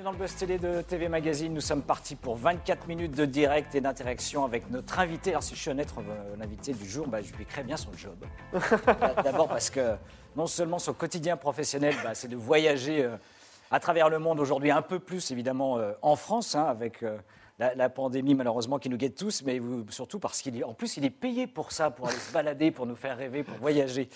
Bienvenue dans le Buzz Télé de TV Magazine. Nous sommes partis pour 24 minutes de direct et d'interaction avec notre invité. Alors, si je suis honnête, l'invité du jour, bah, je lui crée bien son job. D'abord parce que non seulement son quotidien professionnel, bah, c'est de voyager euh, à travers le monde aujourd'hui, un peu plus évidemment euh, en France, hein, avec euh, la, la pandémie malheureusement qui nous guette tous, mais surtout parce qu'il est, en plus, il est payé pour ça, pour aller se balader, pour nous faire rêver, pour voyager.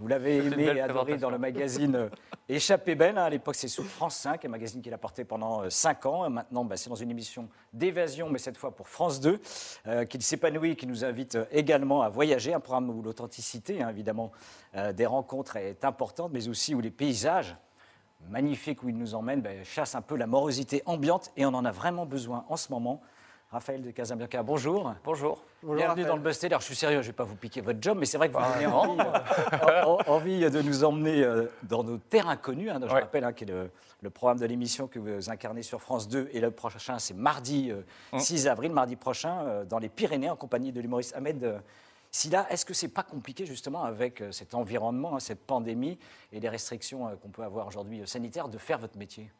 Vous l'avez aimé et adoré dans le magazine euh, Échappée belle. hein. À l'époque, c'est sur France 5, un magazine qu'il a porté pendant 5 ans. Maintenant, bah, c'est dans une émission d'évasion, mais cette fois pour France 2, euh, qu'il s'épanouit et qui nous invite euh, également à voyager. Un programme où l'authenticité, hein, évidemment, euh, des rencontres est importante, mais aussi où les paysages magnifiques où il nous emmène bah, chassent un peu la morosité ambiante et on en a vraiment besoin en ce moment. Raphaël de Casabianca, bonjour. Bonjour. Bienvenue dans le Buzz. Alors, je suis sérieux, je ne vais pas vous piquer votre job, mais c'est vrai que vous avez envie, euh, en- envie de nous emmener euh, dans nos terres inconnues. hein. je Ouais. rappelle hein, qui est le, le programme de l'émission que vous incarnez sur France 2. Et le prochain, c'est mardi euh, Hum. 6 avril, mardi prochain, euh, dans les Pyrénées, en compagnie de l'humoriste Ahmed euh, Silla. Est-ce que c'est pas compliqué, justement, avec euh, cet environnement, hein, cette pandémie et les restrictions euh, qu'on peut avoir aujourd'hui euh, sanitaires, de faire votre métier?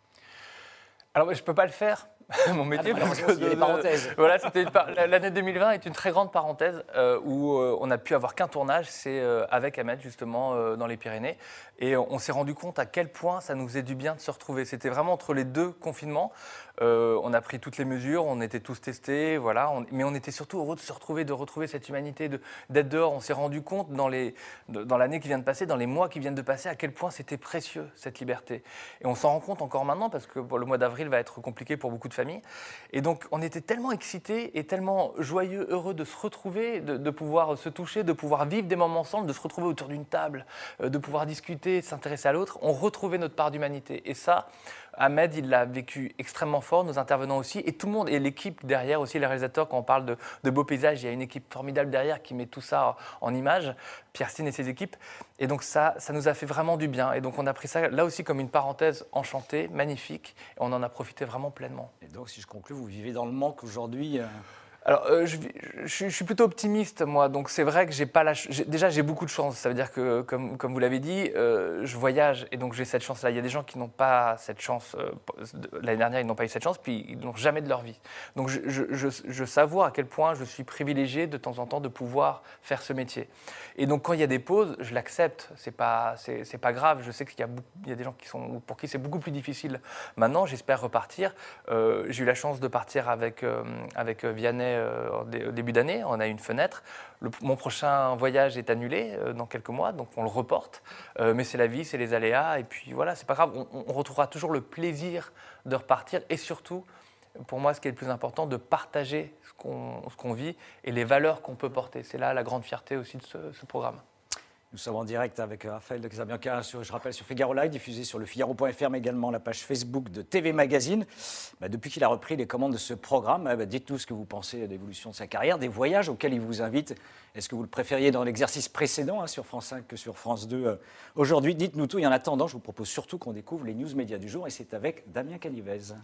Alors, je ne peux pas le faire, mon métier. Ah, parce a parenthèses. voilà, c'était l'année 2020 est une très grande parenthèse euh, où euh, on n'a pu avoir qu'un tournage, c'est euh, avec Ahmed, justement, dans les Pyrénées. Et on s'est rendu compte à quel point ça nous faisait du bien de se retrouver. C'était vraiment entre les deux confinements. Euh, on a pris toutes les mesures, on était tous testés, voilà. mais on était surtout heureux de se retrouver, de retrouver cette humanité, de- d'être dehors. On s'est rendu compte dans de- l'année qui vient de passer, dans les mois qui viennent de passer, à quel point c'était précieux cette liberté. Et on s'en rend compte encore maintenant parce que le mois d'avril va être compliqué pour beaucoup de familles. Et donc on était tellement excités et tellement joyeux, heureux de se retrouver, de, de pouvoir se toucher, de pouvoir vivre des moments ensemble, de se retrouver autour d'une table, euh, de pouvoir discuter, de s'intéresser à l'autre. On retrouvait notre part d'humanité. Et ça, Ahmed, il l'a vécu extrêmement fort, nos intervenants aussi, et tout le monde, et l'équipe derrière aussi, les réalisateurs, quand on parle de, beaux paysages, il y a une équipe formidable derrière qui met tout ça en image, Pierre et ses équipes. Et donc ça, ça nous a fait vraiment du bien. Et donc on a pris ça là aussi comme une parenthèse enchantée, magnifique, et on en a profité vraiment pleinement. Et donc, si je conclue, vous vivez dans le manque aujourd'hui euh, Alors, euh, je, suis- plutôt optimiste, moi. Donc, c'est vrai que j'ai pas la. Déjà, j'ai beaucoup de chance. Ça veut dire que, comme, vous l'avez dit, euh, je voyage et donc j'ai cette chance-là. Il y a des gens qui n'ont pas cette chance. euh, L'année dernière, ils n'ont pas eu cette chance, puis ils n'ont jamais de leur vie. Donc, je, je, savoure à quel point je suis privilégié de temps en temps de pouvoir faire ce métier. Et donc, quand il y a des pauses, je l'accepte. C'est pas, pas grave. Je sais qu'il y a, des gens qui sont, pour qui c'est beaucoup plus difficile. Maintenant, j'espère repartir. J'ai eu la chance de partir avec, avec Vianney euh, au dé- au début d'année. On a une fenêtre. Mon prochain voyage est annulé euh, dans quelques mois, donc on le reporte. Euh, mais c'est la vie, c'est les aléas. Et puis voilà, c'est pas grave. On, on retrouvera toujours le plaisir de repartir et surtout. Pour moi, ce qui est le plus important, de partager ce qu'on vit et les valeurs qu'on peut porter. C'est là la grande fierté aussi de ce programme. Nous sommes en direct avec euh, Raphaël de Casabianca, sur, je rappelle, sur Figaro Live, diffusé sur le Figaro.fr, mais également la page Facebook de TV Magazine. Bah, depuis qu'il a repris les commandes de ce programme, euh, bah, dites-nous ce que vous pensez de l'évolution de sa carrière, des voyages auxquels il vous invite. Est-ce que vous le préfériez dans l'exercice précédent hein, sur France 5 que sur France 2 euh, aujourd'hui? Dites-nous tout. Et en attendant, je vous propose surtout qu'on découvre les news médias du jour, et c'est avec Damien Canivez.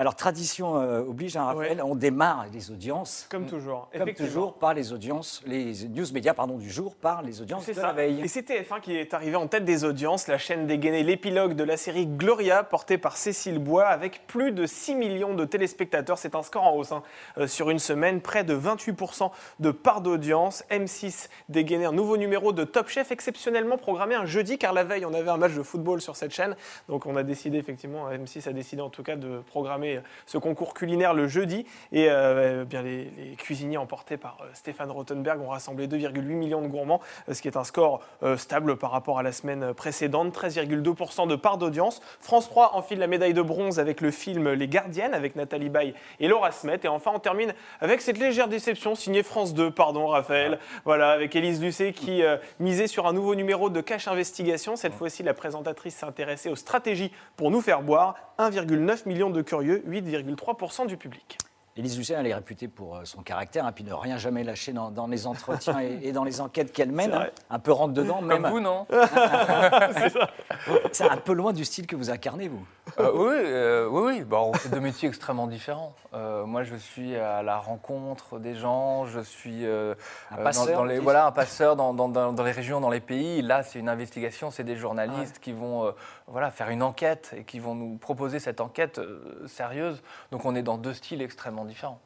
Alors, tradition euh, oblige, hein, Raphaël, on démarre les audiences. Comme toujours. Comme toujours, par les audiences, les news médias pardon, du jour, par les audiences de ça. la veille. Et c'est TF1 qui est arrivé en tête des audiences. La chaîne dégainait l'épilogue de la série Gloria, portée par Cécile Bois, avec plus de 6 millions de téléspectateurs. C'est un score en hausse hein. Euh, sur une semaine, près de 28% de part d'audience. M6 dégainait un nouveau numéro de Top Chef, exceptionnellement programmé un jeudi, car la veille, on avait un match de football sur cette chaîne. Donc on a décidé, effectivement, M6 a décidé en tout cas de programmer ce concours culinaire le jeudi. Et euh, bien les, cuisiniers emportés par euh, Stéphane Rothenberg ont rassemblé 2,8 millions de gourmands, euh, ce qui est un score euh, stable par rapport à la semaine précédente, 13,2% de part d'audience. France 3 enfile la médaille de bronze avec le film Les Gardiennes, avec Nathalie Baye et Laura Smet. Et enfin, on termine avec cette légère déception signée France 2, pardon Raphaël, voilà, avec Élise Lucet qui euh, misait sur un nouveau numéro de Cache Investigation. Cette fois-ci, la présentatrice s'est intéressée aux stratégies pour nous faire boire. 1,9 million de curieux, 8,3% du public. Élise Lucien, elle est réputée pour euh, son caractère, et hein, puis ne rien jamais lâcher dans, les entretiens et, dans les enquêtes qu'elle mène. Hein. un peu rentre dedans, même. Comme vous, non C'est un peu loin du style que vous incarnez, vous. Euh, oui, euh, oui, oui. Bon, on fait deux métiers extrêmement différents. moi, je suis à la rencontre des gens, je suis un passeur, dans, les, voilà, un passeur dans, dans, les régions, dans les pays. Là, c'est une investigation, c'est des journalistes qui vont voilà, faire une enquête et qui vont nous proposer cette enquête sérieuse. Donc, on est dans deux styles extrêmement différents.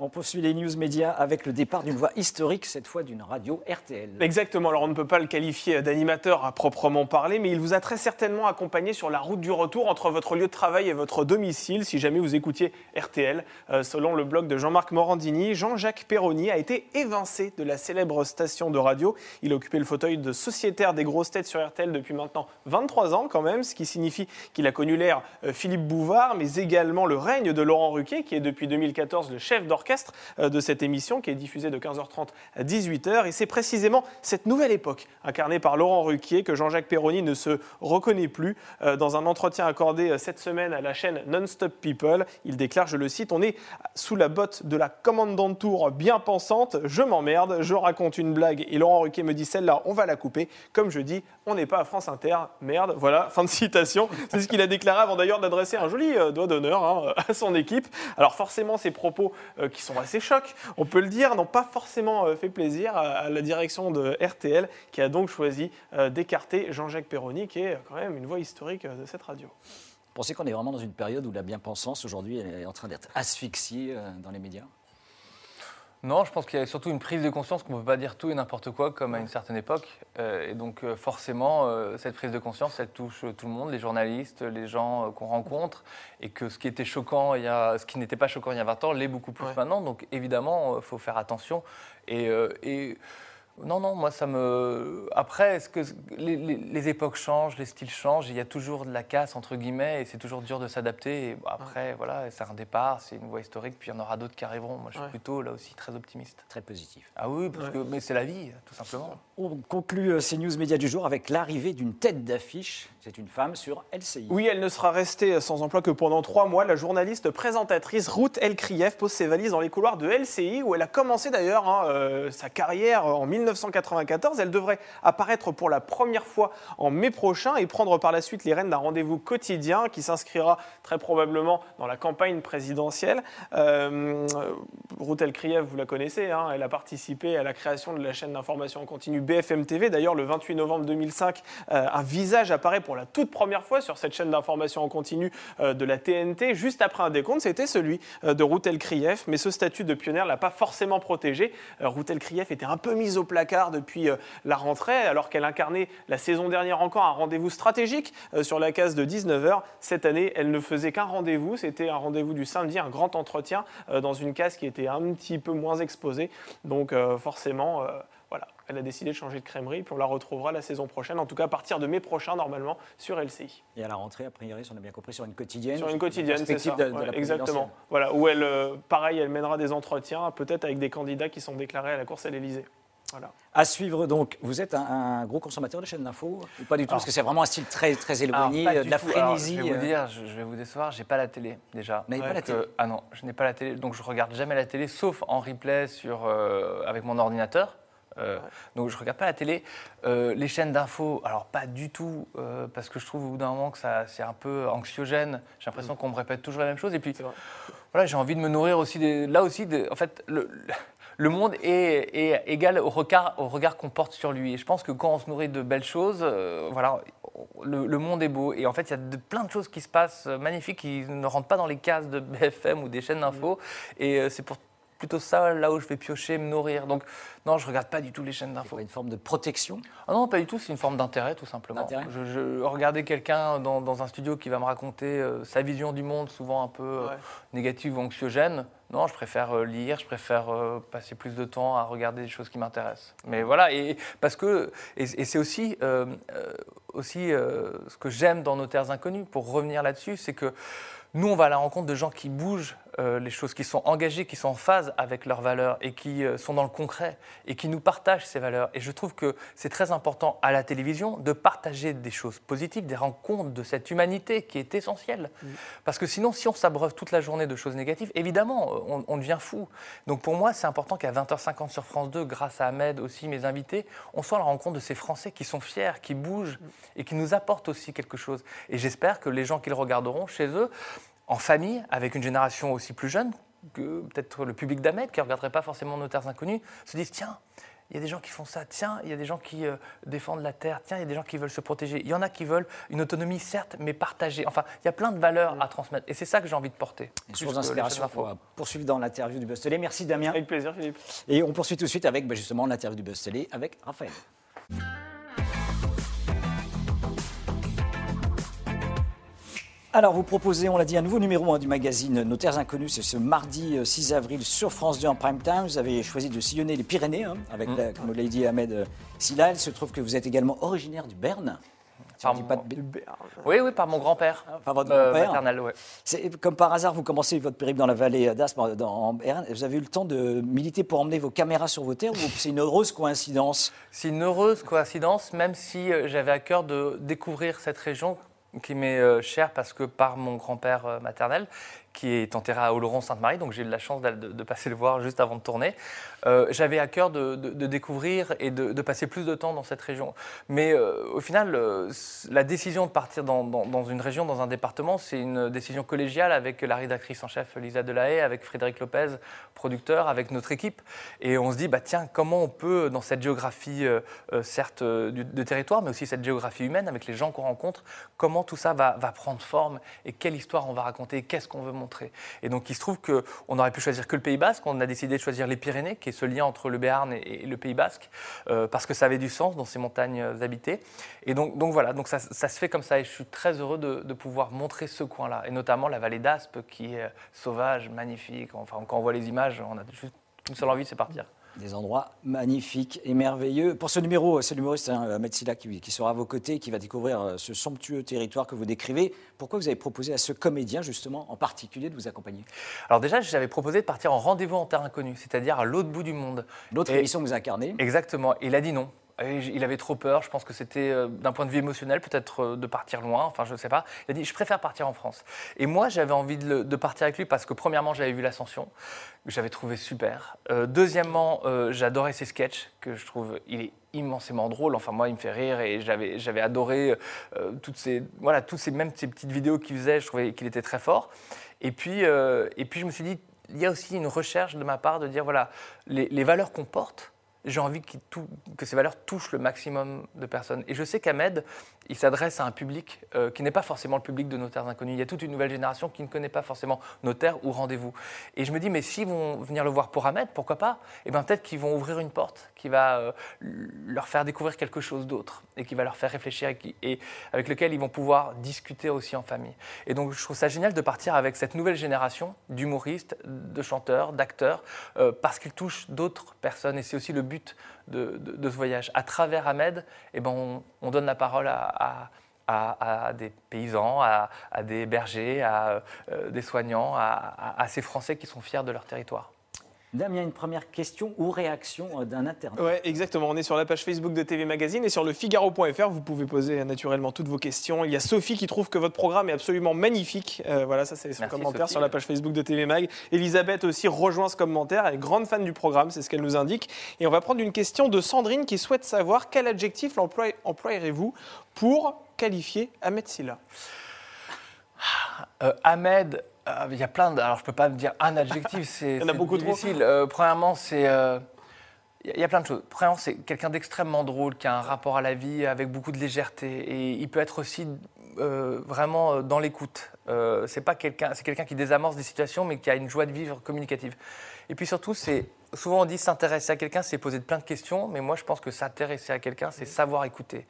On poursuit les news médias avec le départ d'une voix historique, cette fois d'une radio RTL. Exactement, alors on ne peut pas le qualifier d'animateur à proprement parler, mais il vous a très certainement accompagné sur la route du retour entre votre lieu de travail et votre domicile, si jamais vous écoutiez RTL. Euh, selon le blog de Jean-Marc Morandini, Jean-Jacques Perroni a été évincé de la célèbre station de radio. Il a occupé le fauteuil de sociétaire des grosses têtes sur RTL depuis maintenant 23 ans quand même, ce qui signifie qu'il a connu l'ère euh, Philippe Bouvard, mais également le règne de Laurent Ruquier, qui est depuis 2014 le chef d'orchestre orchestre euh, de cette émission qui est diffusée de 15h30 à 18h. Et c'est précisément cette nouvelle époque, incarnée par Laurent Ruquier, que Jean-Jacques Perroni ne se reconnaît plus. Euh, dans un entretien accordé euh, cette semaine à la chaîne Non-Stop People, il déclare, je le cite, On est sous la botte de la commandante tour bien pensante, je m'emmerde, je raconte une blague et Laurent Ruquier me dit celle-là, on va la couper. Comme je dis, on n'est pas à France Inter, merde. Voilà, fin de citation. C'est ce qu'il a déclaré avant d'ailleurs d'adresser un joli doigt d'honneur hein, à son équipe. Alors forcément, ces propos qui sont assez chocs, on peut le dire, n'ont pas forcément euh, fait plaisir à la direction de RTL, qui a donc choisi euh, d'écarter Jean-Jacques Perroni, qui est quand même une voix historique euh, de cette radio. Vous pensez qu'on est vraiment dans une période où la bien-pensance, aujourd'hui, est en train d'être asphyxiée dans les médias? Non, je pense qu'il y a surtout une prise de conscience qu'on ne peut pas dire tout et n'importe quoi comme à une certaine époque. Euh, et donc euh, forcément, euh, cette prise de conscience, elle touche tout le monde, les journalistes, les gens qu'on rencontre. Et que ce qui était choquant, il y a, ce qui n'était pas choquant il y a 20 ans, l'est beaucoup plus maintenant. Donc évidemment, il faut faire attention. Et, et non, non, moi ça me. Après, est-ce que les, époques changent, les styles changent, il y a toujours de la casse entre guillemets, et c'est toujours dur de s'adapter. après, voilà, c'est un départ, c'est une voie historique, puis il y en aura d'autres qui arriveront. Moi, je suis plutôt là aussi très optimiste. Très positif. Ah oui, parce que, mais c'est la vie, tout simplement. On conclut euh, ces news médias du jour avec l'arrivée d'une tête d'affiche. C'est une femme sur LCI. Oui, elle ne sera restée sans emploi que pendant trois mois. La journaliste présentatrice Ruth Elkrieff pose ses valises dans les couloirs de LCI, où elle a commencé d'ailleurs hein, euh, sa carrière en 1900. 1994. Elle devrait apparaître pour la première fois en mai prochain et prendre par la suite les rênes d'un rendez-vous quotidien qui s'inscrira très probablement dans la campagne présidentielle. Euh, Routel Kriev, vous la connaissez, hein, elle a participé à la création de la chaîne d'information en continu BFM TV. D'ailleurs, le 28 novembre 2005, euh, un visage apparaît pour la toute première fois sur cette chaîne d'information en continu euh, de la TNT. Juste après un décompte, c'était celui de Routel Kriev, mais ce statut de pionnière l'a pas forcément protégé. Routel Kriev était un peu mise au placard depuis euh, la rentrée, alors qu'elle incarnait la saison dernière encore un rendez-vous stratégique euh, sur la case de 19h. Cette année, elle ne faisait qu'un rendez-vous, c'était un rendez-vous du samedi, un grand entretien euh, dans une case qui était un petit peu moins exposée. Donc forcément, voilà, elle a décidé de changer de crèmerie, puis on la retrouvera la saison prochaine, en tout cas à partir de mai prochain normalement sur LCI. Et à la rentrée, a priori, si on a bien compris, sur une quotidienne. Sur une quotidienne, c'est ça. exactement. Voilà, où elle, pareil, elle mènera des entretiens, peut-être avec des candidats qui sont déclarés à la course à l'Elysée. À suivre donc, vous êtes un, gros consommateur de chaînes d'infos ou pas du tout? Parce que c'est vraiment un style très, très éloigné, de la frénésie. je vais vous euh. dire, je, vais vous décevoir, j'ai pas la télé déjà. Mais pas la télé Ah non, je n'ai pas la télé, donc je regarde jamais la télé, sauf en replay sur, euh, avec mon ordinateur. Euh, donc je regarde pas la télé. les chaînes d'infos, alors pas du tout, parce que je trouve au bout d'un moment que ça c'est un peu anxiogène. J'ai l'impression mm. qu'on me répète toujours la même chose. Et puis voilà, j'ai envie de me nourrir aussi des, là aussi. en fait, le, le monde est, égal au regard, au regard qu'on porte sur lui. Et je pense que quand on se nourrit de belles choses, euh, voilà, le, monde est beau. Et en fait, il y a de, plein de choses qui se passent euh, magnifiques qui ne rentrent pas dans les cases de BFM ou des chaînes d'infos. Et euh, c'est pour plutôt ça là où je vais piocher, me nourrir. Donc non, je regarde pas du tout les chaînes d'infos. Une forme de protection? Ah Non, pas du tout. C'est une forme d'intérêt tout simplement. Je, je, regarder quelqu'un dans, un studio qui va me raconter euh, sa vision du monde, souvent un peu euh, négative ou anxiogène. Non, je préfère euh, lire, je préfère passer plus de temps à regarder des choses qui m'intéressent. Mais voilà, et parce que et, c'est aussi aussi, ce que j'aime dans nos terres inconnues, pour revenir là-dessus, c'est que nous, on va à la rencontre de gens qui bougent les choses, qui sont engagés, qui sont en phase avec leurs valeurs et qui euh, sont dans le concret et qui nous partagent ces valeurs. Et je trouve que c'est très important à la télévision de partager des choses positives, des rencontres de cette humanité qui est essentielle. Parce que sinon, si on s'abreuve toute la journée de choses négatives, évidemment, on, on devient fou. Donc pour moi, c'est important qu'à 20h50 sur France 2, grâce à Ahmed aussi, mes invités, on soit à la rencontre de ces Français qui sont fiers, qui bougent et qui nous apportent aussi quelque chose. Et j'espère que les gens qui le regarderont chez eux, en famille, avec une génération aussi plus jeune que peut-être le public d'Ahmed, qui ne regarderait pas forcément nos terres inconnues, se disent tiens, il y a des gens qui font ça, tiens, il y a des gens qui euh, défendent la terre, tiens, il y a des gens qui veulent se protéger. Il y en a qui veulent une autonomie, certes, mais partagée. Enfin, il y a plein de valeurs à transmettre. Et c'est ça que j'ai envie de porter. Une source d'inspiration. On va poursuivre dans l'interview du Buzz Télé. Merci Damien. Avec plaisir, Philippe. Et on poursuit tout de suite avec bah, justement l'interview du Buzz Télé avec Raphaël. Alors, vous proposez, on l'a dit, un nouveau numéro hein, du magazine Nos Terres Inconnues. C'est ce mardi euh, 6 avril sur France 2 en prime time. Vous avez choisi de sillonner les Pyrénées hein, avec, la, comme l'a dit Ahmed euh, Silla. Il se trouve que vous êtes également originaire du Berne. Si Par mon- pas de b- Oui, oui, par mon grand-père. Par votre Euh, grand-père maternel, ouais. C'est- Comme par hasard, vous commencez votre périple dans la vallée d'Aspe, dans- en Berne. Vous avez eu le temps de militer pour emmener vos caméras sur vos terres ou c'est une heureuse coïncidence? C'est une heureuse coïncidence, même si euh, j'avais à cœur de découvrir cette région qui m'est euh, chère parce que par mon grand-père euh, maternel, qui est enterré à Oloron-Sainte-Marie, donc j'ai eu la chance de, passer le voir juste avant de tourner. Euh, j'avais à cœur de, découvrir et de, passer plus de temps dans cette région. Mais euh, au final, euh, la décision de partir dans, une région, dans un département, c'est une décision collégiale avec la rédactrice en chef Lisa Delahaye, avec Frédéric Lopez, producteur, avec notre équipe. Et on se dit, bah, tiens, comment on peut, dans cette géographie, certes, de territoire, mais aussi cette géographie humaine, avec les gens qu'on rencontre, comment tout ça va, va prendre forme et quelle histoire on va raconter, qu'est-ce qu'on veut montrer. Et donc, il se trouve qu'on aurait pu choisir que le Pays Basque, on a décidé de choisir les Pyrénées, qui est ce lien entre le Béarn et, le Pays Basque, euh, parce que ça avait du sens dans ces montagnes euh, habitées. Et donc, donc voilà, donc ça, ça se fait comme ça, et je suis très heureux de, de pouvoir montrer ce coin-là, et notamment la vallée d'Aspe, qui est euh, sauvage, magnifique. Enfin, quand on voit les images, on a juste une seule envie, c'est partir. Des endroits magnifiques et merveilleux. Pour ce numéro, c'est l'humoriste hein, Ahmed Silla qui, qui sera à vos côtés, qui va découvrir euh, ce somptueux territoire que vous décrivez. Pourquoi vous avez proposé à ce comédien, justement, en particulier, de vous accompagner? Alors déjà, j'avais proposé de partir en rendez-vous en terre inconnue, c'est-à-dire à l'autre bout du monde. L'autre émission que vous incarnez, Exactement. Il a dit non. Il avait trop peur. Je pense que c'était euh, d'un point de vue émotionnel, peut-être euh, de partir loin. Enfin, je ne sais pas. Il a dit Je préfère partir en France. Et moi, j'avais envie de, partir avec lui parce que, premièrement, j'avais vu l'ascension, que j'avais trouvé super. Euh, deuxièmement, j'adorais ses sketchs, que je trouve il est immensément drôle. Enfin, moi, il me fait rire et j'avais adoré toutes ces, voilà, toutes ces, même ces petites vidéos qu'il faisait. Je trouvais qu'il était très fort. Et puis, et puis, je me suis dit il y a aussi une recherche de ma part de dire voilà, les valeurs qu'on porte, j'ai envie que ces valeurs touchent le maximum de personnes. Et je sais qu'Ahmed, il s'adresse à un public euh, qui n'est pas forcément le public de nos terres inconnues. Il y a toute une nouvelle génération qui ne connaît pas forcément nos ou rendez-vous. Et je me dis, mais s'ils vont venir le voir pour Ahmed, pourquoi pas? Eh bien, peut-être qu'ils vont ouvrir une porte qui va euh, leur faire découvrir quelque chose d'autre et qui va leur faire réfléchir et avec lequel ils vont pouvoir discuter aussi en famille. Et donc, je trouve ça génial de partir avec cette nouvelle génération d'humoristes, de chanteurs, d'acteurs, euh, parce qu'ils touchent d'autres personnes. Et c'est aussi le but de, ce voyage. À travers Ahmed, eh ben, on, on donne la parole à, des paysans, à, des bergers, à euh, des soignants, à ces Français qui sont fiers de leur territoire. Damien, une première question ou réaction euh, d'un internaute. Ouais, exactement. On est sur la page Facebook de TV Magazine et sur le Figaro.fr. Vous pouvez poser euh, naturellement toutes vos questions. Il y a Sophie qui trouve que votre programme est absolument magnifique. Euh, voilà, ça c'est son Merci, commentaire Sophie. sur la page Facebook de TV Mag. Elisabeth aussi rejoint ce commentaire. Elle est grande fan du programme, c'est ce qu'elle nous indique. Et on va prendre une question de Sandrine qui souhaite savoir quel adjectif employerez-vous pour qualifier Ahmed Silla Euh, Ahmed, euh, il y a plein de. Alors, je ne peux pas me dire un adjectif, c'est c'est beaucoup trop. difficile. Euh, premièrement, c'est. euh, il y a- il y a plein de choses. Premièrement, c'est quelqu'un d'extrêmement drôle, qui a un rapport à la vie avec beaucoup de légèreté. Et il peut être aussi euh, vraiment euh, dans l'écoute. Euh, c'est pas quelqu'un, c'est quelqu'un qui désamorce des situations, mais qui a une joie de vivre communicative. Et puis surtout, c'est souvent on dit s'intéresser à quelqu'un, c'est poser plein de questions, mais moi je pense que s'intéresser à quelqu'un, c'est savoir écouter.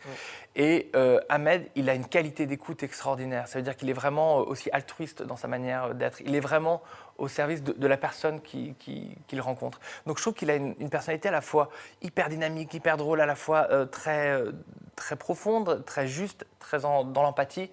Et euh, Ahmed, il a une qualité d'écoute extraordinaire. Ça veut dire qu'il est vraiment aussi altruiste dans sa manière d'être. Il est vraiment au service de, la personne qu'il qui, rencontre. Donc je trouve qu'il a une, personnalité à la fois hyper dynamique, hyper drôle, à la fois euh, très, euh, très profonde, très juste, très dans l'empathie.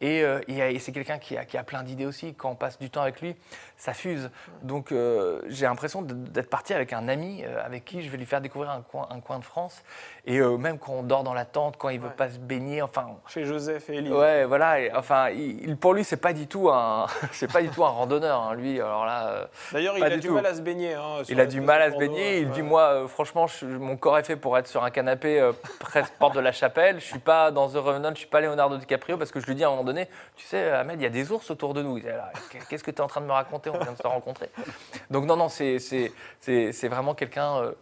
Et, euh, c'est quelqu'un qui a, qui a, plein d'idées aussi. Quand on passe du temps avec lui, ça fuse. Donc euh, j'ai l'impression d'être parti avec un ami euh, avec qui je vais lui faire découvrir un coin, un coin de France. Et même quand on dort dans la tente, quand il veut pas se baigner, enfin. Chez Joseph et Elie. Ouais, voilà. enfin, il, pour lui, c'est pas du tout un, c'est pas du tout un randonneur. Hein, lui, alors là. D'ailleurs, il a du mal à se baigner. Hein, il a du mal à se baigner. Il dit moi, franchement, mon corps est fait pour être sur un canapé presque porte de la Chapelle. Je suis pas dans The Revenant, je suis pas Leonardo DiCaprio parce que je lui dis à un moment donné, tu sais, Ahmed, il y a des ours autour de nous. Qu'est-ce que tu es en train de me raconter On vient de se rencontrer. Donc non, non, c'est vraiment quelqu'un euh,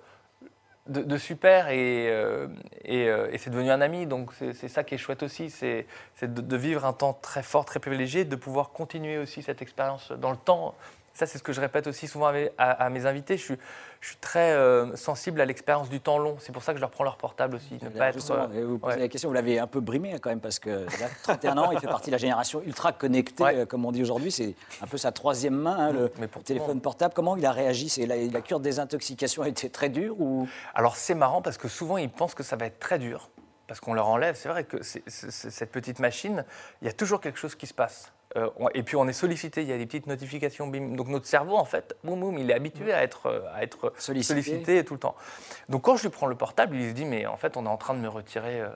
de, super et, euh, euh, et, c'est devenu un ami. Donc c'est ça qui est chouette aussi, c'est de, de, vivre un temps très fort, très privilégié, de pouvoir continuer aussi cette expérience dans le temps ça, c'est ce que je répète aussi souvent à, mes invités. Je suis, je suis très euh, sensible à l'expérience du temps long. C'est pour ça que je leur prends leur portable aussi. Ne pas être, euh, vous posez la question, vous l'avez un peu brimé hein, quand même, parce que a 31 ans, il fait partie de la génération ultra connectée, euh, comme on dit aujourd'hui. C'est un peu sa troisième main, hein, le Mais pour téléphone portable. Comment il a réagi? La, la, cure des intoxications a été très dure ou... Alors c'est marrant parce que souvent ils pensent que ça va être très dur parce qu'on leur enlève. C'est vrai que cette petite machine, il y a toujours quelque chose qui se passe. Euh, et puis on est sollicité, il y a des petites notifications. Donc notre cerveau, en fait, boum, boum, il est habitué à être, euh, à être sollicité. tout le temps. Donc quand je lui prends le portable, il se dit, mais en fait, on est en train de me retirer euh,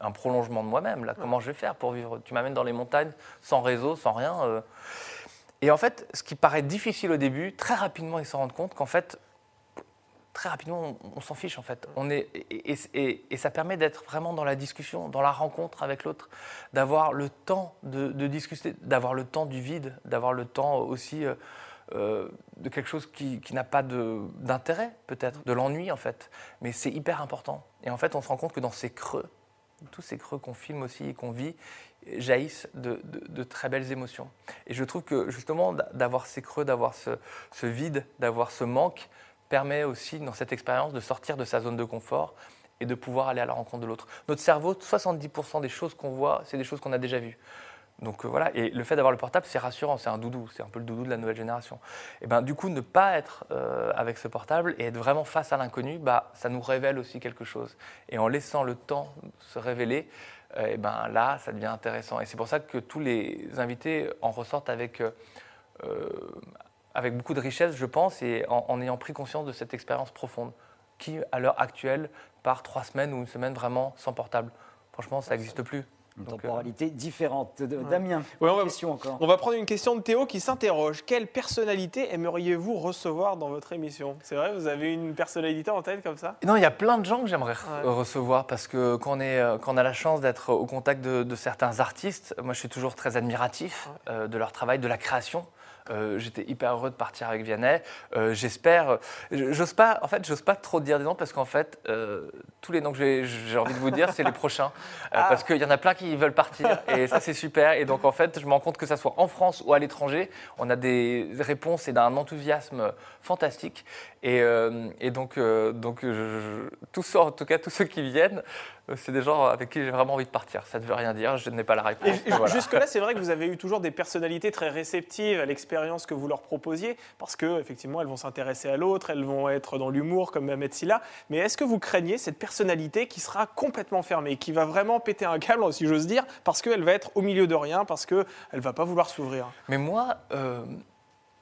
un prolongement de moi-même. Là, comment je vais faire pour vivre? Tu m'amènes dans les montagnes sans réseau, sans rien. Et en fait, ce qui paraît difficile au début, très rapidement, ils se rendent compte qu'en fait, très rapidement, on, s'en fiche en fait. On est, et, ça permet d'être vraiment dans la discussion, dans la rencontre avec l'autre, d'avoir le temps de, discuter, d'avoir le temps du vide, d'avoir le temps aussi euh, euh, de quelque chose qui, n'a pas d'intérêt peut-être, de l'ennui en fait. Mais c'est hyper important. Et en fait, on se rend compte que dans ces creux, tous ces creux qu'on filme aussi et qu'on vit, jaillissent de, très belles émotions. Et je trouve que justement d'avoir ces creux, d'avoir ce, ce vide, d'avoir ce manque, permet aussi, dans cette expérience, de sortir de sa zone de confort et de pouvoir aller à la rencontre de l'autre. Notre cerveau, 70% des choses qu'on voit, c'est des choses qu'on a déjà vues. Donc euh, voilà, et le fait d'avoir le portable, c'est rassurant, c'est un doudou, c'est un peu le doudou de la nouvelle génération. Et ben du coup, ne pas être euh, avec ce portable et être vraiment face à l'inconnu, bah, ça nous révèle aussi quelque chose. Et en laissant le temps se révéler, euh, et ben là, ça devient intéressant. Et c'est pour ça que tous les invités en ressortent avec avec beaucoup de richesse, je pense, et en, ayant pris conscience de cette expérience profonde, qui, à l'heure actuelle, part trois semaines ou une semaine vraiment sans portable. Franchement, ça n'existe plus. Une euh, temporalité différente. Damien, on, va, question encore. on va prendre une question de Théo qui s'interroge. Quelle personnalité aimeriez-vous recevoir dans votre émission? C'est vrai, vous avez une personnalité en tête comme ça? Non, il y a plein de gens que j'aimerais recevoir parce que quand on, est, euh, quand on a la chance d'être au contact de, certains artistes, moi je suis toujours très admiratif euh, de leur travail, de la création. Euh, j'étais hyper heureux de partir avec Vianney. Euh, j'espère. J'ose pas. En fait, j'ose pas trop dire des noms parce qu'en fait, euh, tous les noms que j'ai envie de vous dire, c'est les prochains. Ah. Parce qu'il y en a plein qui veulent partir et ça, c'est super. Et donc, en fait, je me rends compte que ça soit en France ou à l'étranger, on a des réponses et d'un enthousiasme fantastique. Et, donc, ceux, en tout cas, tous ceux qui viennent, c'est des gens avec qui j'ai vraiment envie de partir. Ça ne veut rien dire, je n'ai pas la réponse. Jusque-là, c'est vrai que vous avez eu toujours des personnalités très réceptives à l'expérience que vous leur proposiez, parce qu'effectivement, elles vont s'intéresser à l'autre, elles vont être dans l'humour comme Mehmet Silla. Mais est-ce que vous craignez cette personnalité qui sera complètement fermée, qui va vraiment péter un câble, si j'ose dire, parce qu'elle va être au milieu de rien, parce qu'elle ne va pas vouloir s'ouvrir? Mais moi, euh,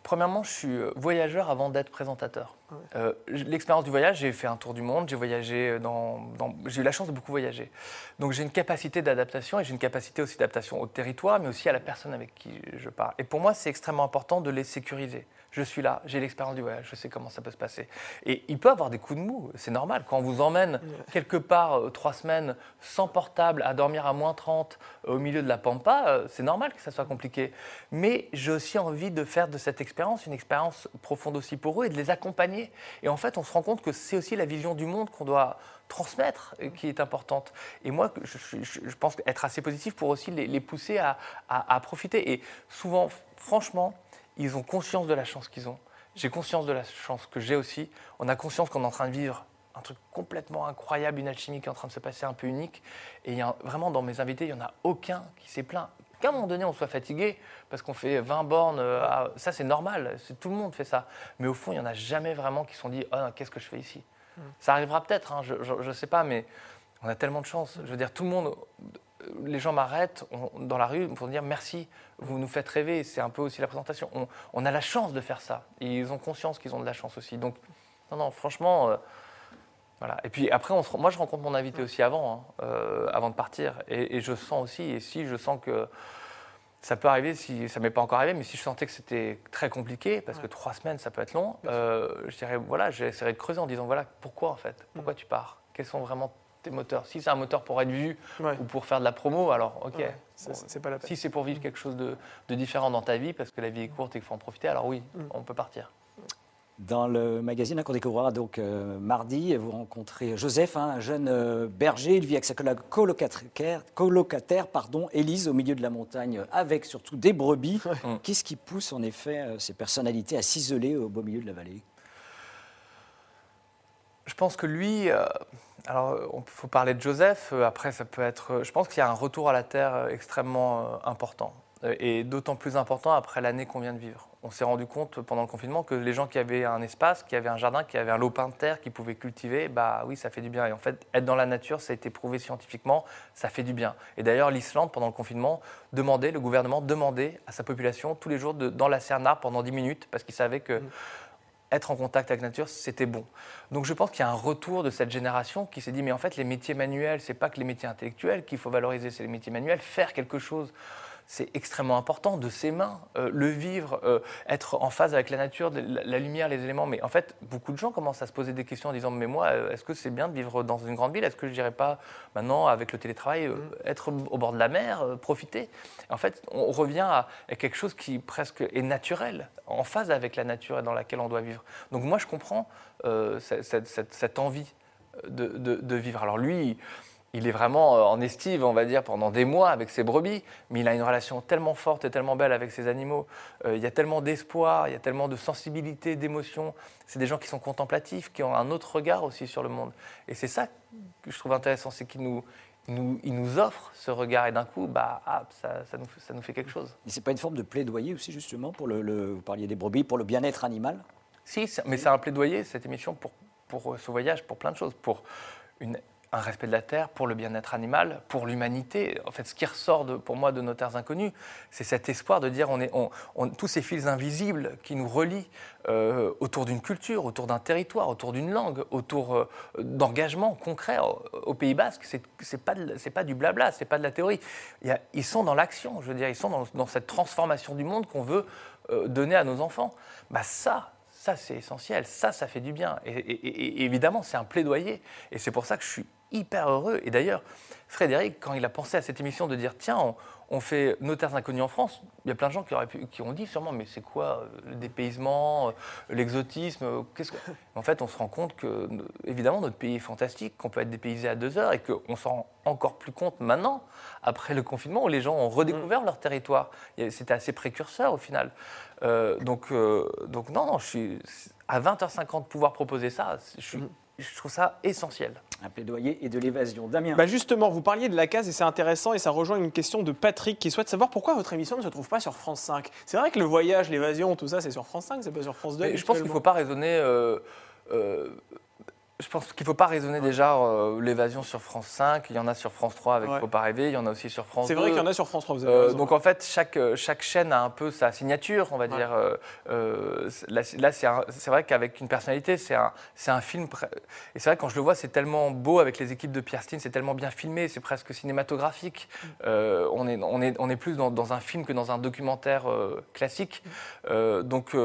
premièrement, je suis voyageur avant d'être présentateur. Euh, l'expérience du voyage, j'ai fait un tour du monde, j'ai voyagé dans, j'ai eu la chance de beaucoup voyager. Donc j'ai une capacité d'adaptation et j'ai une capacité aussi d'adaptation au territoire, mais aussi à la personne avec qui je pars. Et pour moi, c'est extrêmement important de les sécuriser je suis là, j'ai l'expérience du voyage, je sais comment ça peut se passer. Et il peut avoir des coups de mou, c'est normal. Quand on vous emmène quelque part euh, trois semaines sans portable, à dormir à moins 30 euh, au milieu de la pampa, euh, c'est normal que ça soit compliqué. Mais j'ai aussi envie de faire de cette expérience une expérience profonde aussi pour eux et de les accompagner. Et en fait, on se rend compte que c'est aussi la vision du monde qu'on doit transmettre qui est importante. Et moi, je, pense être assez positif pour aussi les, pousser à profiter. Et souvent, franchement, ils ont conscience de la chance qu'ils ont. j'ai conscience de la chance que j'ai aussi. On a conscience qu'on est en train de vivre un truc complètement incroyable, une alchimie qui est en train de se passer un peu unique. Et vraiment, dans mes invités, il n'y en a aucun qui s'est plaint. Qu'à un moment donné, on soit fatigué parce qu'on fait 20 bornes, euh, ça c'est normal, tout le monde fait ça. Mais au fond, il n'y en a jamais vraiment qui se sont dit oh, qu'est-ce que je fais ici? Mm. Ça arrivera peut-être, hein, je ne sais pas, mais on a tellement de chance. Je veux dire, tout le monde, les gens m'arrêtent dans la rue pour dire merci, vous nous faites rêver. C'est un peu aussi la présentation. On, a la chance de faire ça. ils ont conscience qu'ils ont de la chance aussi. Donc, non, non, franchement. Euh, voilà. Et puis après, on moi, je rencontre mon invité aussi avant, hein, euh, avant de partir. Et, je sens aussi, et si je sens que ça peut arriver, si ça m'est pas encore arrivé, mais si je sentais que c'était très compliqué, parce que trois semaines, ça peut être long, euh, je dirais, voilà, j'essaierai de creuser en disant, voilà, pourquoi en fait? Pourquoi mm. tu pars? Quels sont vraiment tes moteurs? Si c'est un moteur pour être vu ou pour faire de la promo, alors ok. c'est pas la peine. Si c'est pour vivre quelque chose de, différent dans ta vie, parce que la vie est courte et qu'il faut en profiter, alors oui, mm. on peut partir. Dans le magazine qu'on découvrira donc euh, mardi, vous rencontrez Joseph, hein, un jeune euh, berger. Il vit avec sa colocataire, colocataire pardon, Élise, au milieu de la montagne, avec surtout des brebis. Qu'est-ce qui pousse en effet euh, ces personnalités à s'isoler au beau milieu de la vallée? Je pense que lui, alors il faut parler de Joseph. Après, ça peut être. Je pense qu'il y a un retour à la terre extrêmement important et d'autant plus important après l'année qu'on vient de vivre on s'est rendu compte pendant le confinement que les gens qui avaient un espace, qui avaient un jardin, qui avaient un lopin de terre, qui pouvaient cultiver, bah oui, ça fait du bien. Et en fait, être dans la nature, ça a été prouvé scientifiquement, ça fait du bien. Et d'ailleurs, l'Islande, pendant le confinement, demandait, le gouvernement demandait à sa population tous les jours de, dans la Cerna pendant 10 minutes, parce qu'il savait que mmh. être en contact avec la nature, c'était bon. Donc je pense qu'il y a un retour de cette génération qui s'est dit, mais en fait, les métiers manuels, c'est pas que les métiers intellectuels qu'il faut valoriser, c'est les métiers manuels, faire quelque chose c'est extrêmement important de ses mains, euh, le vivre, euh, être en phase avec la nature, la, lumière, les éléments. Mais en fait, beaucoup de gens commencent à se poser des questions en disant Mais moi, euh, est-ce que c'est bien de vivre dans une grande ville? Est-ce que je n'irais pas maintenant, avec le télétravail, mm. être au bord de la mer, profiter? En fait, on revient à, quelque chose qui presque est naturel, en phase avec la nature et dans laquelle on doit vivre. Donc moi, je comprends cette, envie de, de, vivre. Alors lui, il est vraiment euh, en estive, on va dire, pendant des mois avec ses brebis, mais il a une relation tellement forte et tellement belle avec ses animaux. Euh, il y a tellement d'espoir, il y a tellement de sensibilité, d'émotion. C'est des gens qui sont contemplatifs, qui ont un autre regard aussi sur le monde. Et c'est ça que je trouve intéressant, c'est qu'ils nous, nous, nous offrent ce regard et d'un coup, bah, ah, ça, ça, nous, ça, nous, fait quelque chose. Et c'est pas une forme de plaidoyer aussi justement pour le, vous parliez des brebis, pour le bien-être animal? Si, mais c'est un plaidoyer cette émission pour, pour ce voyage, pour plein de choses, pour une un respect de la terre, pour le bien-être animal, pour l'humanité. En fait, ce qui ressort pour moi de nos terres inconnues, c'est cet espoir de dire on est, tous ces fils invisibles qui nous relient euh, autour d'une culture, autour d'un territoire, autour d'une langue, autour euh, d'engagements concrets. Au, Pays Basque, c'est pas, pas du blabla, c'est pas de la théorie. Il ils sont dans l'action, je veux dire, ils sont dans, cette transformation du monde qu'on veut euh, donner à nos enfants. Bah ça, ça, c'est essentiel. Ça, ça fait du bien. et évidemment, c'est un plaidoyer. Et c'est pour ça que je suis hyper heureux. Et d'ailleurs, Frédéric, quand il a pensé à cette émission de dire tiens, on, fait Notaires inconnus en France, il y a plein de gens qui, auraient pu, qui ont dit sûrement mais c'est quoi euh, le dépaysement, euh, l'exotisme euh, qu'est-ce que... En fait, on se rend compte que, évidemment, notre pays est fantastique, qu'on peut être dépaysé à deux heures et qu'on s'en rend encore plus compte maintenant, après le confinement, où les gens ont redécouvert leur territoire. C'était assez précurseur au final. donc, donc, non, non, je suis à 20h50 pouvoir proposer ça, je suis. Mm je trouve ça essentiel. Un plaidoyer et de l'évasion. Damien bah Justement, vous parliez de la case et c'est intéressant et ça rejoint une question de Patrick qui souhaite savoir pourquoi votre émission ne se trouve pas sur France 5. C'est vrai que le voyage, l'évasion, tout ça, c'est sur France 5, c'est pas sur France 2. je pense qu'il ne faut pas raisonner. Euh, euh, je pense qu'il ne faut pas raisonner déjà euh, l'évasion sur France 5. Il y en a sur France 3 avec ouais. Faut pas rêver. Il y en a aussi sur France 2. C'est vrai qu'il y en a sur France 3. Vous avez euh, donc en fait, chaque, euh, chaque chaîne a un peu sa signature, on va dire. là, c'est vrai qu'avec une personnalité, c'est un, un film. Et c'est vrai que quand je le vois, c'est tellement beau avec les équipes de Pierre c'est tellement bien filmé, c'est presque cinématographique. Mm. on, est, on, est, on est plus dans, dans, un film que dans un documentaire classique. Mm. donc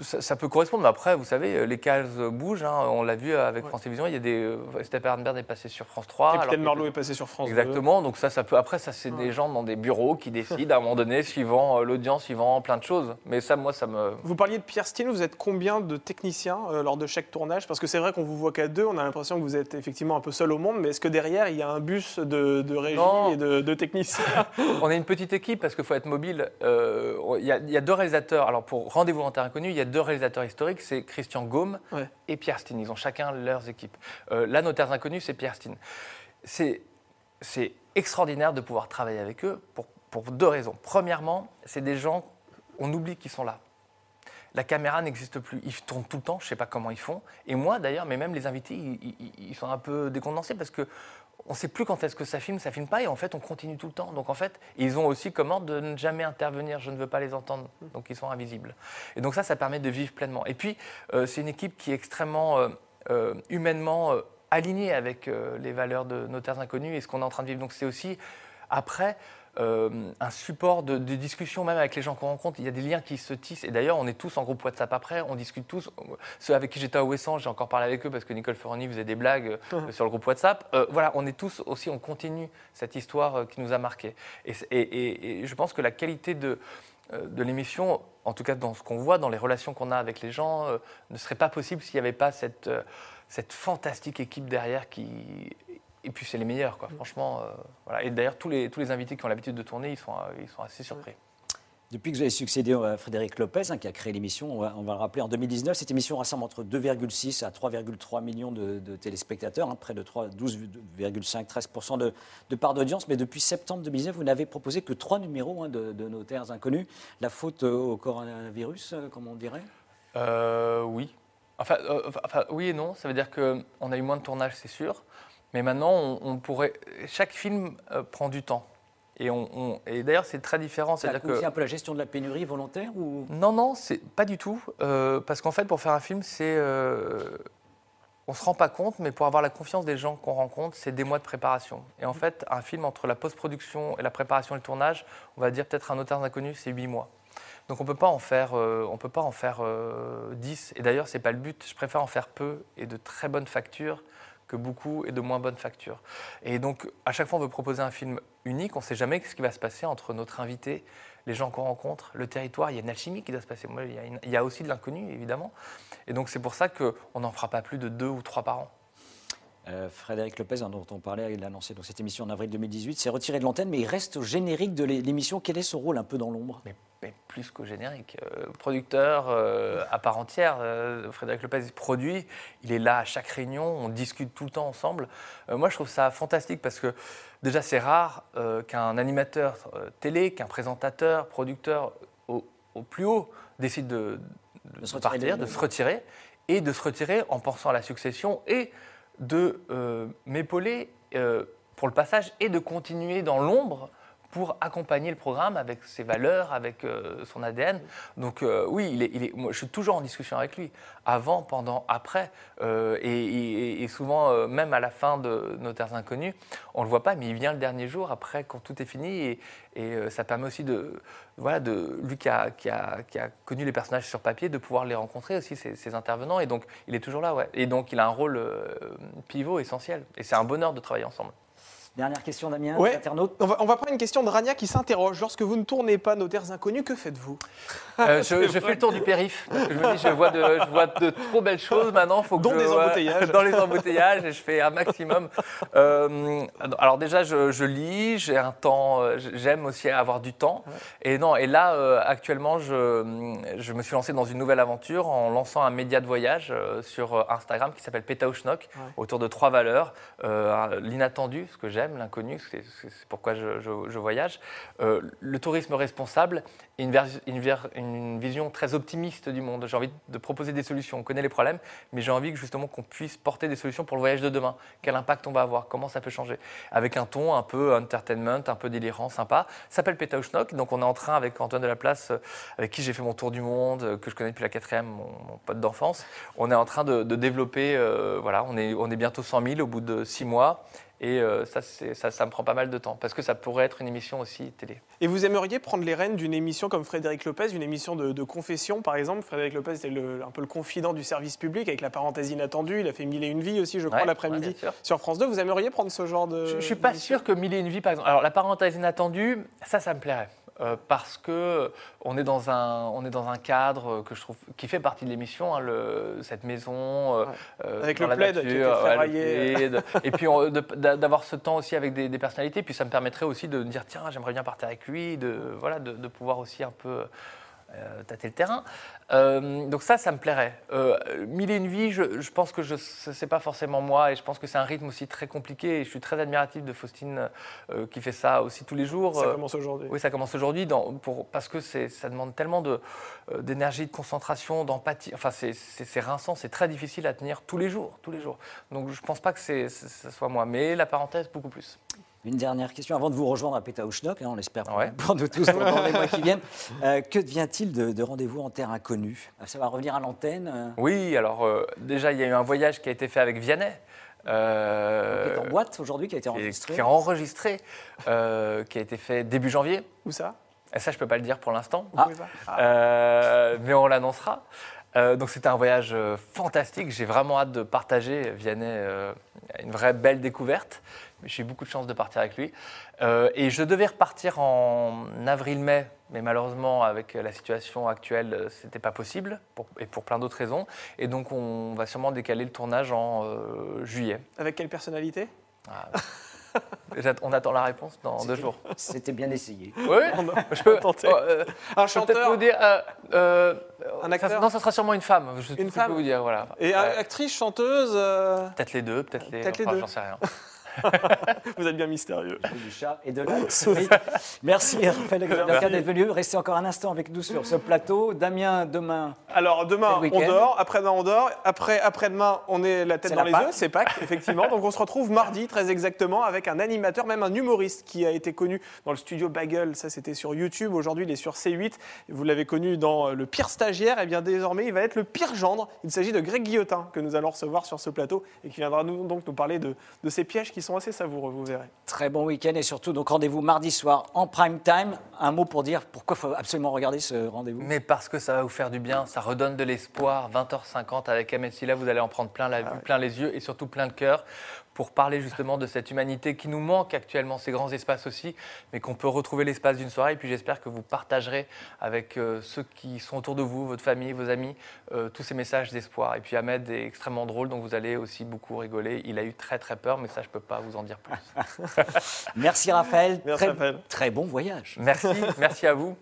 ça, peut correspondre, mais après, vous savez, les cases bougent. Hein. on l'a vu avec France Télévisions. Il y a des. Euh, Stephen Arnberg est passé sur France 3. Capitaine Marlowe est passé sur France 2. Exactement. Donc ça, ça peut. Après, ça, c'est des gens dans des bureaux qui décident à un moment donné, suivant euh, l'audience, suivant plein de choses. Mais ça, moi, ça me. Vous parliez de Pierre Steele. Vous êtes combien de techniciens euh, lors de chaque tournage? Parce que c'est vrai qu'on vous voit qu'à deux. On a l'impression que vous êtes effectivement un peu seul au monde. Mais est-ce que derrière, il y a un bus de, de régie et de, techniciens? On est une petite équipe parce qu'il faut être mobile. Il y, a deux réalisateurs. Alors pour Rendez-vous en terre inconnue, il y a deux réalisateurs historiques, c'est Christian Gaume Ouais. et Pierre Steen. Ils ont chacun leurs équipes. Euh, là, Notaires Inconnus, c'est Pierre Steen. C'est c'est extraordinaire de pouvoir travailler avec eux pour, pour deux raisons. Premièrement, c'est des gens, on oublie qu'ils sont là. La caméra n'existe plus. Ils tournent tout le temps, je ne sais pas comment ils font. Et moi, d'ailleurs, mais même les invités, ils, ils- ils sont un peu décondensés parce que on ne sait plus quand est-ce que ça filme, ça filme pas, et en fait, on continue tout le temps. Donc, en fait, ils ont aussi comme ordre de ne jamais intervenir. Je ne veux pas les entendre. Donc, ils sont invisibles. Et donc, ça, ça permet de vivre pleinement. Et puis, euh, c'est une équipe qui est extrêmement euh, euh, humainement alignée avec les valeurs de Notaires Inconnus et ce qu'on est en train de vivre. Donc, c'est aussi, après, euh, un support de, de discussion même avec les gens qu'on rencontre. Il y a des liens qui se tissent. Et d'ailleurs, on est tous en groupe WhatsApp après, on discute tous. Ceux avec qui j'étais à Ouessant, j'ai encore parlé avec eux parce que Nicole Ferroni faisait des blagues euh, sur le groupe WhatsApp. Euh, voilà, on est tous aussi, on continue cette histoire qui nous a marqués. Et, c'est- et- et- et je pense que la qualité de, de l'émission, en tout cas dans ce qu'on voit, dans les relations qu'on a avec les gens, euh, ne serait pas possible s'il n'y avait pas cette, cette fantastique équipe derrière qui. Et puis c'est les meilleurs, quoi. Franchement, euh, voilà. Et d'ailleurs, tous les, tous les invités qui ont l'habitude de tourner, ils sont, euh, ils sont assez surpris. Depuis que vous avez succédé à Frédéric Lopez, hein, qui a créé l'émission, on va, on va le rappeler, en 2019, cette émission rassemble entre 2,6 à 3,3 millions de, de téléspectateurs, hein, près de 3 12,5-13% de, de part d'audience. Mais depuis septembre 2019, vous n'avez proposé que trois numéros hein, de, de notaires inconnus. La faute euh, au coronavirus, euh, comme on dirait? Euh, oui. Enfin, euh, oui et non. Ça veut dire qu'on a eu moins de tournage, c'est sûr. Mais maintenant, on, on pourrait. Chaque film euh, prend du temps. Et, on, on- et d'ailleurs, c'est très différent. C'est-à-dire que. un peu la gestion de la pénurie volontaire ou... Non, non, c'est pas du tout. Euh, parce qu'en fait, pour faire un film, c'est. euh, on se rend pas compte, mais pour avoir la confiance des gens qu'on rencontre, c'est des mois de préparation. Et en fait, un film entre la post-production et la préparation et le tournage, on va dire peut-être un auteur inconnu, c'est huit mois. Donc on peut pas en faire, euh, on peut pas en faire euh, 10. Et d'ailleurs, c'est pas le but. Je préfère en faire peu et de très bonnes factures que beaucoup et de moins bonnes factures. Et donc, à chaque fois, on veut proposer un film unique. On ne sait jamais ce qui va se passer entre notre invité, les gens qu'on rencontre, le territoire. Il y a une alchimie qui doit se passer. Moi, il, y a il y a aussi de l'inconnu, évidemment. Et donc, c'est pour ça qu'on n'en fera pas plus de deux ou trois par an. Euh, Frédéric Lopez, hein, dont on parlait, il a lancé donc, cette émission en avril 2018, s'est retiré de l'antenne, mais il reste au générique de l'é- l'émission. Quel est son rôle un peu dans l'ombre? Mais, mais plus qu'au générique. Euh, producteur euh, à part entière, Frédéric Lopez produit, il est là à chaque réunion, on discute tout le temps ensemble. Moi, je trouve ça fantastique parce que déjà, c'est rare qu'un animateur télé, qu'un présentateur, producteur au, au plus haut décide de, de De se retirer partir, de- de se retirer, et de se retirer en pensant à la succession et de euh, m'épauler euh, pour le passage et de continuer dans l'ombre pour accompagner le programme avec ses valeurs, avec euh, son ADN. Donc euh, oui, je suis toujours en discussion avec lui, avant, pendant, après. Euh, et, souvent, même à la fin de Notaires Inconnus, on ne le voit pas, mais il vient le dernier jour, après, quand tout est fini. Et, ça permet aussi de, voilà, de lui qui a, connu les personnages sur papier, de pouvoir les rencontrer aussi, ces intervenants. Et donc, il est toujours là, ouais. Et donc, il a un rôle pivot essentiel. Et c'est un bonheur de travailler ensemble. Dernière question, Damien, Ouais. internaute. On va, on va prendre une question de Rania qui s'interroge. Lorsque vous ne tournez pas Notaires Inconnus, que faites-vous Euh, je, je fais le tour du périph. Parce que je me dis, je vois de, je vois de trop belles choses maintenant. Faut que Dont je- des ouais, embouteillages. Dans les embouteillages, et je fais un maximum. Euh, alors déjà, je, je lis, j'ai un temps, euh, j'aime aussi avoir du temps. Et non, et là, euh, actuellement, je, je me suis lancé dans une nouvelle aventure en lançant un média de voyage euh, sur Instagram qui s'appelle Petauschnock, Ouais. autour de trois valeurs. Euh, L'inattendu, ce que j'aime, l'inconnu, c'est pourquoi je, voyage. Euh, le tourisme responsable et une, vision très optimiste du monde. J'ai envie de proposer des solutions. On connaît les problèmes, mais j'ai envie justement qu'on puisse porter des solutions pour le voyage de demain. Quel impact on va avoir? Comment ça peut changer? Avec un ton un peu entertainment, un peu délirant, sympa. Ça s'appelle Petauschnock. Donc on est en train avec Antoine Delaplace, euh, avec qui j'ai fait mon tour du monde, euh, que je connais depuis la quatrième, mon, mon pote d'enfance. On est en train de, développer. voilà, on est, on est bientôt 100 000 au bout de six mois. Et euh, ça, ça, ça me prend pas mal de temps parce que ça pourrait être une émission aussi télé. Et vous aimeriez prendre les rênes d'une émission comme Frédéric Lopez, une émission de, de confession par exemple? Frédéric Lopez était le- un peu le confident du service public avec la parenthèse inattendue. Il a fait Mille et une vies aussi, je crois, Ouais, l'après-midi ouais, sur France 2. Vous aimeriez prendre ce genre de. Je ne suis pas sûr que Mille et une vies, par exemple. Alors, la parenthèse inattendue, ça, ça me plairait. Euh, parce que on est dans un on est dans un cadre que je trouve qui fait partie de l'émission hein, cette maison euh, Ouais. euh, Avec dans le la plaid nature, ouais, le plaid. et puis d'avoir ce temps aussi avec des, des personnalités puis ça me permettrait aussi de me dire tiens j'aimerais bien partir avec lui de voilà de, de pouvoir aussi un peu tâter le terrain. Euh, donc ça, ça me plairait. Euh, mille et une vies, je, je pense que je sais pas forcément moi, et je pense que c'est un rythme aussi très compliqué. Et je suis très admiratif de Faustine euh, qui fait ça aussi tous les jours. Ça Euh, commence aujourd'hui. oui, ça commence aujourd'hui parce que ça demande tellement euh, d'énergie, de concentration, d'empathie. Enfin, c'est, rinçant, c'est très difficile à tenir tous les jours, tous les jours. Donc, je pense pas que ça soit moi, mais la parenthèse beaucoup plus. Une dernière question avant de vous rejoindre à Pétaouchnok, hein, on l'espère pour, Ouais. pour nous tous pendant les mois qui viennent. Euh, que devient-il de, de rendez-vous en terre inconnue? Ça va revenir à l'antenne euh, Oui, alors euh, déjà, il y a eu un voyage qui a été fait avec Vianney. qui est en boîte aujourd'hui, qui a été enregistré. qui est enregistré, euh, qui a été fait début janvier. Où ça? Et ça, je peux pas le dire pour l'instant. Ah. Euh, mais on l'annoncera. Euh, donc c'était un voyage fantastique. J'ai vraiment hâte de partager. Vianney, euh, une vraie belle découverte. J'ai eu beaucoup de chance de partir avec lui. Euh, et je devais repartir en avril-mai, mais malheureusement avec la situation actuelle, euh, c'était pas possible pour- et pour plein d'autres raisons. Et donc on va sûrement décaler le tournage en euh, juillet. Avec quelle personnalité? Ah. On attend la réponse dans deux jours. C'était bien essayé. Oui, je peux. tenter. oh, euh, Un chanteur vous dire. euh, euh, Un ça- acteur Non, ça sera sûrement une femme. Je Une je femme peux vous dire, voilà. Et actrice, chanteuse euh, Peut-être les deux, peut-être les. Peut-être les enfin, deux. J'en sais rien. Vous êtes bien mystérieux. du chat et de la souris. Merci Raphaël d'être venu. Restez encore un instant avec nous sur ce plateau. Damien, demain, Alors demain, on dort, après-demain, on dort, après, après-demain, on est la tête dans la les Pâques. yeux, c'est Pâques, effectivement. Donc on se retrouve mardi, très exactement, avec un animateur, même un humoriste qui a été connu dans le studio Bagel, ça c'était sur YouTube, aujourd'hui il est sur C8, vous l'avez connu dans Le Pire Stagiaire, et bien désormais il va être le pire gendre. Il s'agit de Greg Guillotin, que nous allons recevoir sur ce plateau, et qui viendra nous, donc nous parler de, de ces pièges qui sont assez savoureux, vous verrez. très bon week-end et surtout donc rendez-vous mardi soir en prime time. Un mot pour dire pourquoi il faut absolument regarder ce rendez-vous. Mais parce que ça va vous faire du bien, ça redonne de l'espoir. 20h50 avec Ahmed Silla, vous allez en prendre plein, la vue, plein les yeux et surtout plein le cœur pour parler justement de cette humanité qui nous manque actuellement, ces grands espaces aussi, mais qu'on peut retrouver l'espace d'une soirée. Et puis j'espère que vous partagerez avec euh, ceux qui sont autour de vous, votre famille, vos amis, euh, tous ces messages d'espoir. Et puis Ahmed est extrêmement drôle, donc vous allez aussi beaucoup rigoler. Il a eu très très peur, mais ça je peux pas vous en dire plus. Merci Raphaël. Merci, très, Raphaël. très bon voyage. Merci, merci à vous.